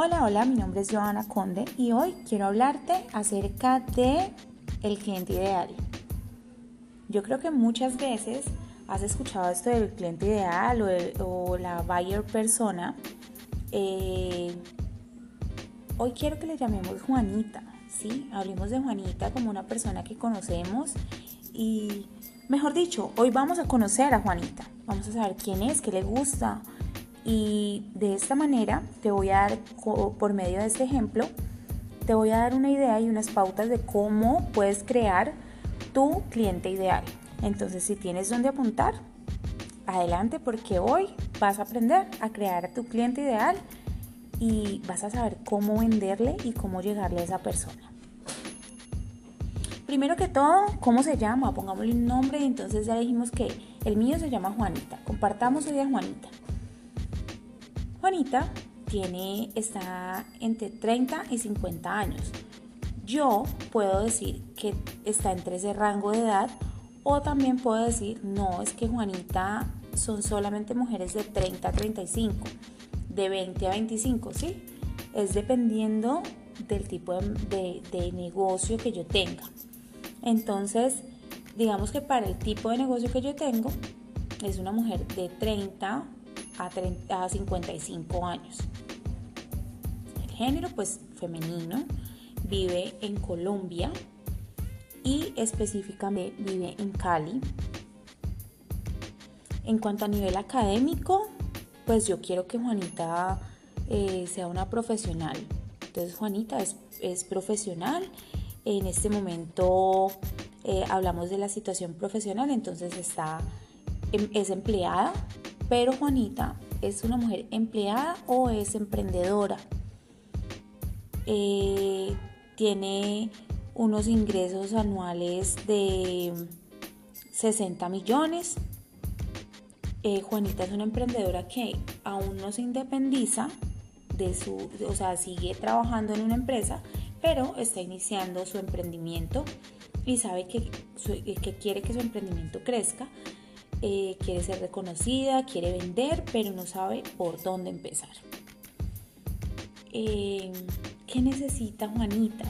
Hola, hola, mi nombre es Joana Conde y hoy quiero hablarte acerca de el cliente ideal. Yo creo que muchas veces has escuchado esto del cliente ideal o, la buyer persona. Eh, hoy quiero que le llamemos Juanita, ¿sí? Hablemos de Juanita como una persona que conocemos y, mejor dicho, hoy vamos a conocer a Juanita. Vamos a saber quién es, qué le gusta, y de esta manera te voy a dar, por medio de este ejemplo, te voy a dar una idea y unas pautas de cómo puedes crear tu cliente ideal. Entonces, si tienes donde apuntar, adelante porque hoy vas a aprender a crear a tu cliente ideal y vas a saber cómo venderle y cómo llegarle a esa persona. Primero que todo, ¿cómo se llama? Pongámosle un nombre y entonces ya dijimos que el mío se llama Juanita. Compartamos hoy a Juanita. Juanita tiene, está entre 30 y 50 años. Yo puedo decir que está entre ese rango de edad o también puedo decir, no, es que Juanita son solamente mujeres de 30 a 35, de 20 a 25, ¿sí? Es dependiendo del tipo de, de negocio que yo tenga. Entonces, digamos que para el tipo de negocio que yo tengo, es una mujer de 30 a, 55 años. El género, pues femenino, vive en Colombia y específicamente vive en Cali. En cuanto a nivel académico, pues yo quiero que Juanita eh, sea una profesional. Entonces Juanita es, profesional. En este momento eh, hablamos de la situación profesional, entonces está, em, es empleada, pero Juanita es una mujer empleada o es emprendedora. Eh, tiene unos ingresos anuales de 60 millones. Eh, Juanita es una emprendedora que aún no se independiza de su, o sea, sigue trabajando en una empresa, pero está iniciando su emprendimiento y sabe que, que quiere que su emprendimiento crezca. Eh, quiere ser reconocida, quiere vender, pero no sabe por dónde empezar. Eh, ¿Qué necesita Juanita?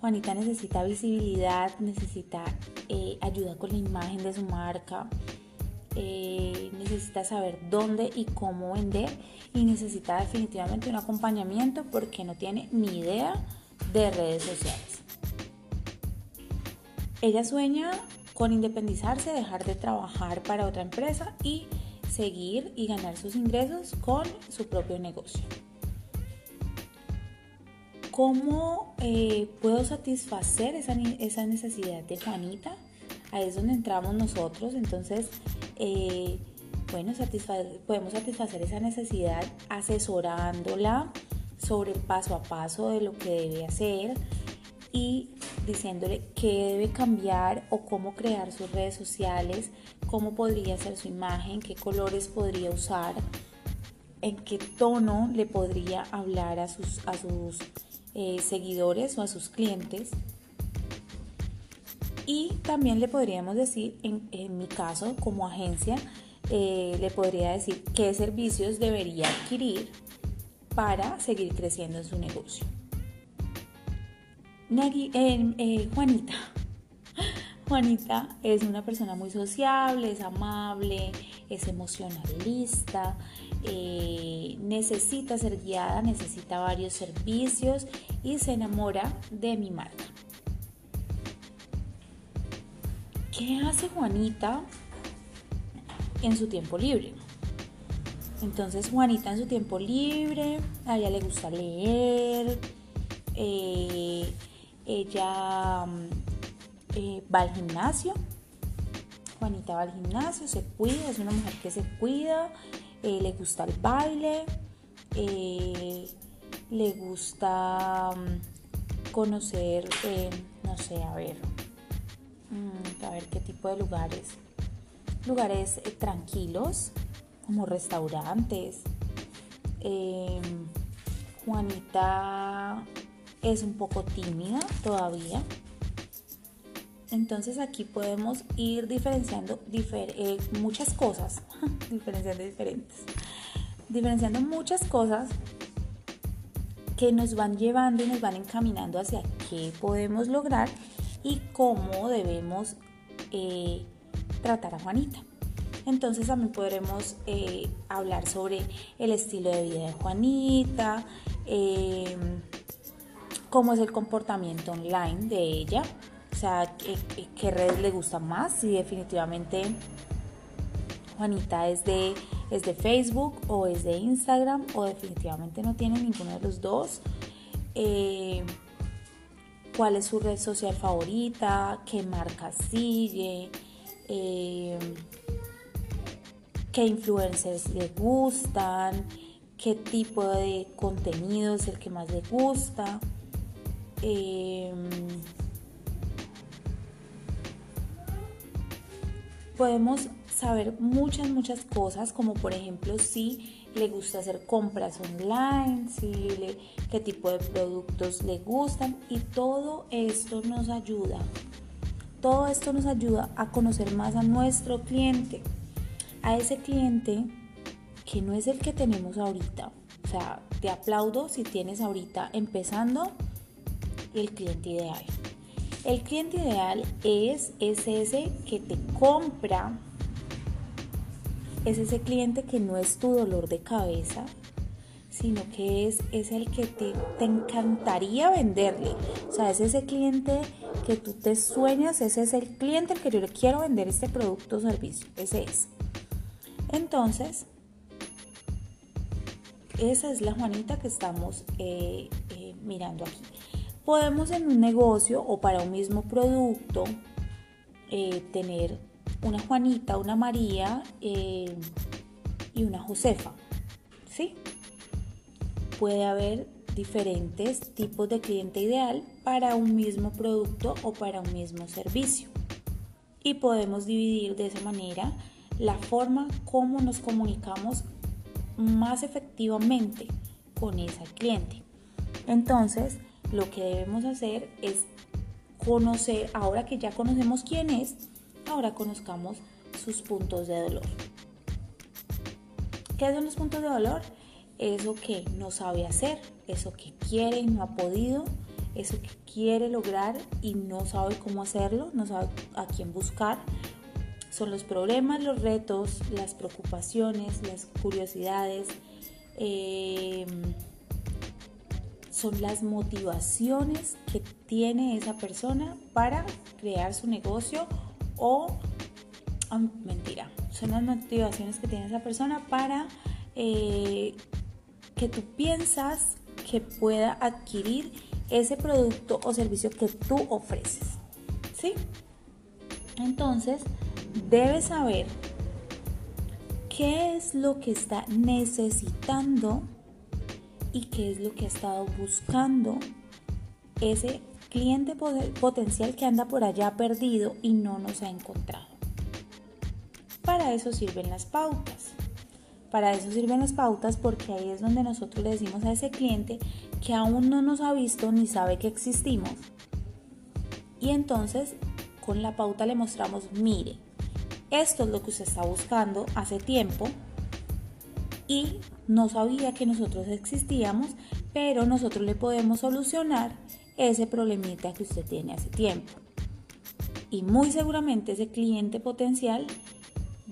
Juanita necesita visibilidad, necesita eh, ayuda con la imagen de su marca, necesita saber dónde y cómo vender y necesita definitivamente un acompañamiento porque no tiene ni idea de redes sociales. Ella sueña con independizarse, dejar de trabajar para otra empresa y seguir y ganar sus ingresos con su propio negocio. ¿Cómo eh, puedo satisfacer esa, necesidad de Juanita? Ahí es donde entramos nosotros. Entonces, eh, bueno, podemos satisfacer esa necesidad asesorándola sobre el paso a paso de lo que debe hacer y diciéndole qué debe cambiar o cómo crear sus redes sociales, cómo podría ser su imagen, qué colores podría usar, en qué tono le podría hablar a sus, a sus eh, seguidores o a sus clientes. Y también le podríamos decir, en, mi caso como agencia, eh, le podría decir qué servicios debería adquirir para seguir creciendo en su negocio. Eh, eh, Juanita. Juanita es una persona muy sociable, es amable, es emocionalista, eh, necesita ser guiada, necesita varios servicios y se enamora de mi marca. ¿Qué hace Juanita en su tiempo libre? Entonces Juanita en su tiempo libre, a ella le gusta leer, ella mm, eh, va al gimnasio. Juanita va al gimnasio, se cuida, es una mujer que se cuida, eh, le gusta el baile, eh, le gusta mm, conocer, no sé, a ver, mm, a ver qué tipo de lugares. Lugares tranquilos, como restaurantes. Juanita es un poco tímida todavía. Entonces aquí podemos ir diferenciando eh, muchas cosas, diferenciando diferentes, diferenciando muchas cosas que nos van llevando y nos van encaminando hacia qué podemos lograr y cómo debemos eh, tratar a Juanita. Entonces también podremos eh, hablar sobre el estilo de vida de Juanita, cómo es el comportamiento online de ella, o sea, qué, redes le gustan más, si definitivamente Juanita es de, es de Facebook o es de Instagram o definitivamente no tiene ninguno de los dos. Eh, cuál es su red social favorita, qué marca sigue, eh, qué influencers le gustan, qué tipo de contenido es el que más le gusta. Eh, podemos saber muchas, muchas cosas, como por ejemplo si le gusta hacer compras online, si le, qué tipo de productos le gustan y todo esto nos ayuda. Todo esto nos ayuda a conocer más a nuestro cliente, a ese cliente que no es el que tenemos ahorita. O sea, te aplaudo si tienes ahorita empezando el cliente ideal. El cliente ideal es, ese que te compra, es ese cliente que no es tu dolor de cabeza, sino que es, es el que te, te, encantaría venderle. O sea, es ese cliente que tú te sueñas, ese es el cliente al que yo le quiero vender este producto o servicio. Ese es. Entonces, esa es la Juanita que estamos eh, eh, mirando aquí. Podemos en un negocio o para un mismo producto eh, tener una Juanita, una María eh, y una Josefa. ¿Sí? Puede haber diferentes tipos de cliente ideal para un mismo producto o para un mismo servicio. Y podemos dividir de esa manera la forma como nos comunicamos más efectivamente con ese cliente. Entonces, lo que debemos hacer es conocer, ahora que ya conocemos quién es, ahora conozcamos sus puntos de dolor. ¿Qué son los puntos de dolor? Eso que no sabe hacer, eso que quiere y no ha podido, eso que quiere lograr y no sabe cómo hacerlo, no sabe a quién buscar. Son los problemas, los retos, las preocupaciones, las curiosidades. Eh, son las motivaciones que tiene esa persona para crear su negocio o, ah, mentira, son las motivaciones que tiene esa persona para eh, que tú piensas que pueda adquirir ese producto o servicio que tú ofreces. ¿Sí? Entonces, debes saber qué es lo que está necesitando y qué es lo que ha estado buscando ese cliente potencial que anda por allá perdido y no nos ha encontrado. Para eso sirven las pautas. Para eso sirven las pautas porque ahí es donde nosotros le decimos a ese cliente que aún no nos ha visto ni sabe que existimos. Y entonces con la pauta le mostramos, mire, esto es lo que usted está buscando hace tiempo y no sabía que nosotros existíamos, pero nosotros le podemos solucionar ese problemita que usted tiene hace tiempo. Y muy seguramente ese cliente potencial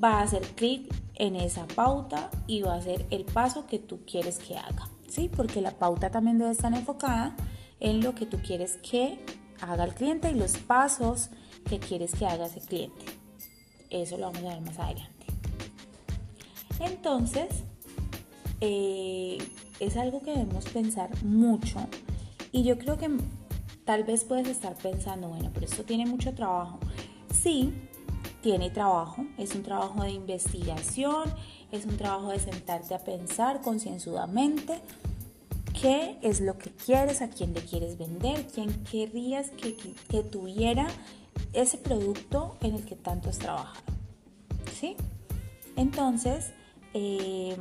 va a hacer clic en esa pauta y va a hacer el paso que tú quieres que haga. ¿Sí? Porque la pauta también debe estar enfocada en lo que tú quieres que haga el cliente y los pasos que quieres que haga ese cliente. Eso lo vamos a ver más adelante. Entonces, eh, es algo que debemos pensar mucho y yo creo que tal vez puedes estar pensando, bueno, pero esto tiene mucho trabajo. Sí, tiene trabajo, es un trabajo de investigación, es un trabajo de sentarte a pensar concienzudamente qué es lo que quieres, a quién le quieres vender, quién querrías que, que tuviera ese producto en el que tanto has trabajado. ¿Sí? Entonces, eh,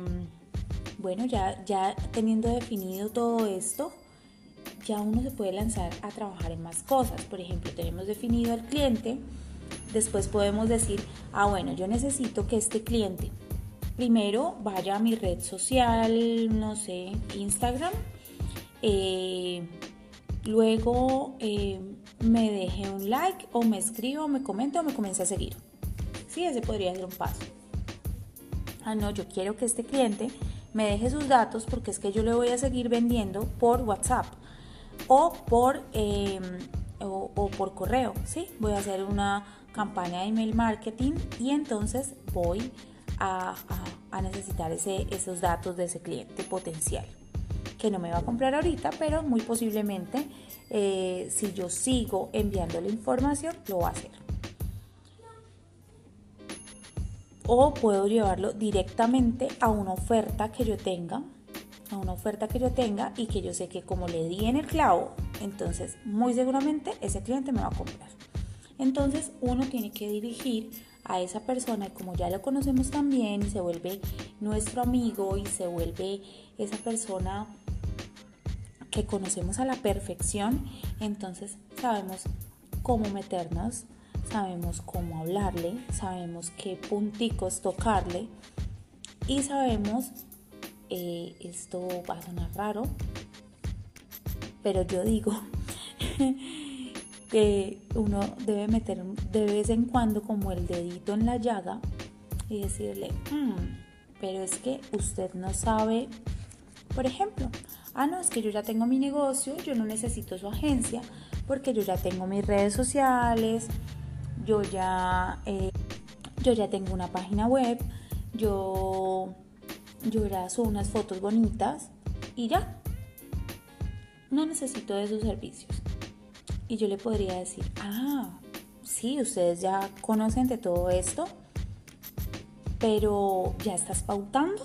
bueno, ya, ya teniendo definido todo esto, ya uno se puede lanzar a trabajar en más cosas. Por ejemplo, tenemos definido al cliente, después podemos decir, ah, bueno, yo necesito que este cliente primero vaya a mi red social, no sé, Instagram, eh, luego eh, me deje un like o me escriba o me comente o me comience a seguir. Sí, ese podría ser un paso. Ah, no, yo quiero que este cliente me deje sus datos porque es que yo le voy a seguir vendiendo por WhatsApp o por, em, o, por correo, ¿sí? Voy a hacer una campaña de email marketing y entonces voy a, necesitar ese, esos datos de ese cliente potencial que no me va a comprar ahorita, pero muy posiblemente eh, si yo sigo enviando la información, lo va a hacer. O puedo llevarlo directamente a una oferta que yo tenga, a una oferta que yo tenga y que yo sé que como le di en el clavo, entonces muy seguramente ese cliente me va a comprar. Entonces uno tiene que dirigir a esa persona y como ya lo conocemos también y se vuelve nuestro amigo y se vuelve esa persona que conocemos a la perfección, entonces sabemos cómo meternos, sabemos cómo hablarle, sabemos qué punticos tocarle y sabemos, eh, esto va a sonar raro, pero yo digo que uno debe meter de vez en cuando como el dedito en la llaga y decirle, hmm, pero es que usted no sabe, por ejemplo, ah, no, es que yo ya tengo mi negocio, yo no necesito su agencia, porque yo ya tengo mis redes sociales, yo ya, eh, yo ya tengo una página web, yo, yo ya subo unas fotos bonitas y ya. No necesito de sus servicios. Y yo le podría decir, ah, sí, ustedes ya conocen de todo esto, pero ya estás pautando.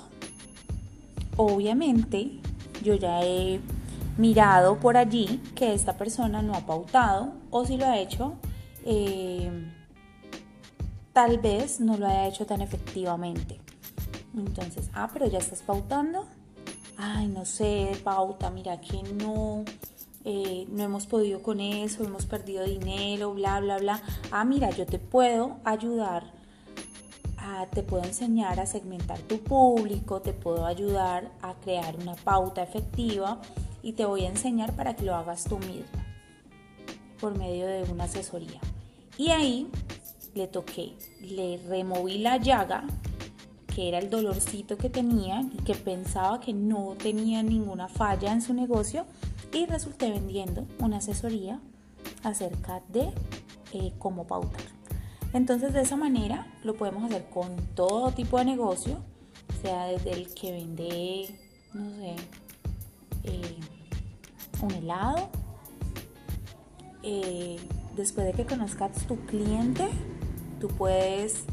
Obviamente, yo ya he mirado por allí que esta persona no ha pautado o si lo ha hecho, eh, tal vez no lo haya hecho tan efectivamente. Entonces, ah, pero ya estás pautando. Ay, no sé, pauta, mira que no, eh, no hemos podido con eso, hemos perdido dinero, bla, bla, bla. Ah, mira, yo te puedo ayudar te puedo enseñar a segmentar tu público, te puedo ayudar a crear una pauta efectiva y te voy a enseñar para que lo hagas tú mismo por medio de una asesoría. Y ahí le toqué, le removí la llaga, que era el dolorcito que tenía y que pensaba que no tenía ninguna falla en su negocio y resulté vendiendo una asesoría acerca de eh, cómo pautar. Entonces de esa manera lo podemos hacer con todo tipo de negocio, sea desde el que vende, no sé, eh, un helado. Eh, después de que conozcas tu cliente, tú puedes,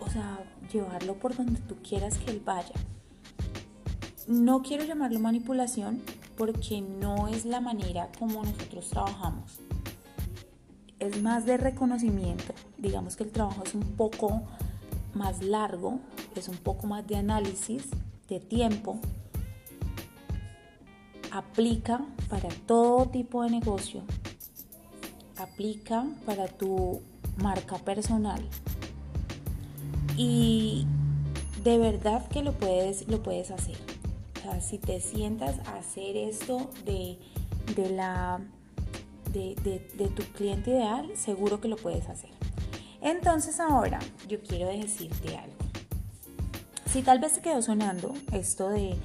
o sea, llevarlo por donde tú quieras que él vaya. No quiero llamarlo manipulación porque no es la manera como nosotros trabajamos es más de reconocimiento. Digamos que el trabajo es un poco más largo, es un poco más de análisis, de tiempo. Aplica para todo tipo de negocio. Aplica para tu marca personal. Y de verdad que lo puedes, lo puedes hacer. O sea, si te sientas a hacer esto de, de la de, tu cliente ideal, seguro que lo puedes hacer. Entonces ahora yo quiero decirte algo. Si tal vez te quedó sonando esto de,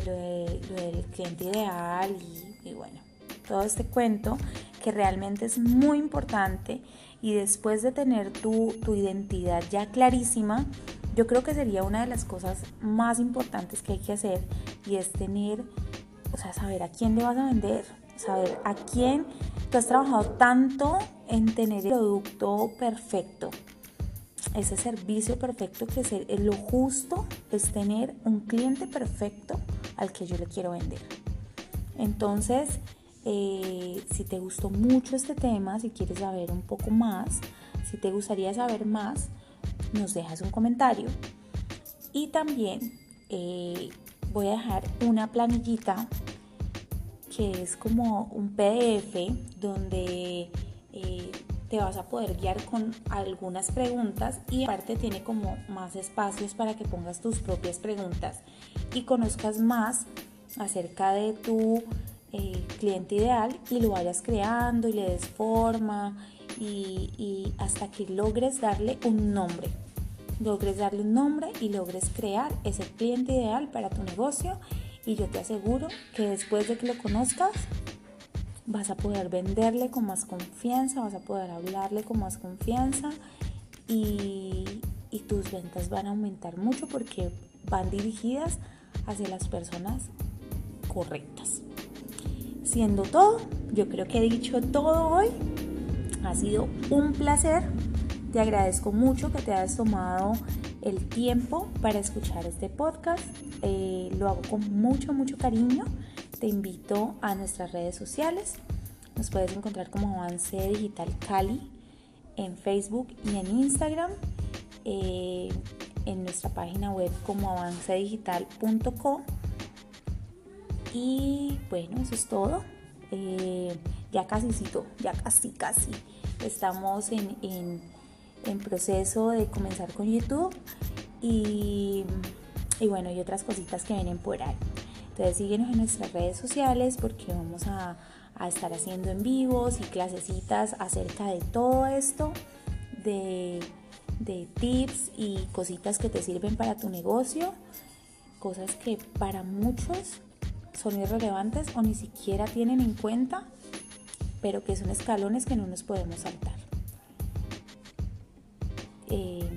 lo, del cliente ideal y, bueno, todo este cuento que realmente es muy importante y después de tener tu, tu identidad ya clarísima, yo creo que sería una de las cosas más importantes que hay que hacer y es tener, o sea, saber a quién le vas a vender, saber a quién Tú has trabajado tanto en tener el producto perfecto, ese servicio perfecto que es lo justo es tener un cliente perfecto al que yo le quiero vender. Entonces, eh, si te gustó mucho este tema, si quieres saber un poco más, si te gustaría saber más, nos dejas un comentario. Y también eh, voy a dejar una planillita que es como un PDF donde eh, te vas a poder guiar con algunas preguntas y aparte tiene como más espacios para que pongas tus propias preguntas y conozcas más acerca de tu eh, cliente ideal y lo vayas creando y le des forma y, hasta que logres darle un nombre. Logres darle un nombre y logres crear ese cliente ideal para tu negocio y yo te aseguro que después de que lo conozcas vas a poder venderle con más confianza, vas a poder hablarle con más confianza y, y tus ventas van a aumentar mucho porque van dirigidas hacia las personas correctas. Siendo todo, yo creo que he dicho todo hoy. Ha sido un placer. Te agradezco mucho que te hayas tomado el tiempo para escuchar este podcast. Eh, lo hago con mucho, mucho cariño. Te invito a nuestras redes sociales. Nos puedes encontrar como Avance Digital Cali en Facebook y en Instagram. Eh, en nuestra página web como avancedigital.com. Y bueno, eso es todo. Eh, ya casi, ya casi, casi. Estamos en, en, proceso de comenzar con YouTube y, y, bueno, y otras cositas que vienen por ahí. Entonces síguenos en nuestras redes sociales porque vamos a, a estar haciendo en vivos y clasecitas acerca de todo esto, de de tips y cositas que te sirven para tu negocio, cosas que para muchos son irrelevantes o ni siquiera tienen en cuenta, pero que son escalones que no nos podemos saltar. Eh,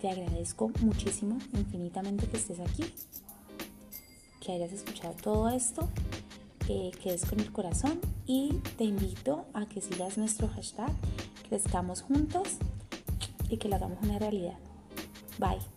te agradezco muchísimo, infinitamente que estés aquí, que hayas escuchado todo esto, que quedes con el corazón y te invito a que sigas nuestro hashtag crezcamos juntos y que lo hagamos una realidad. Bye.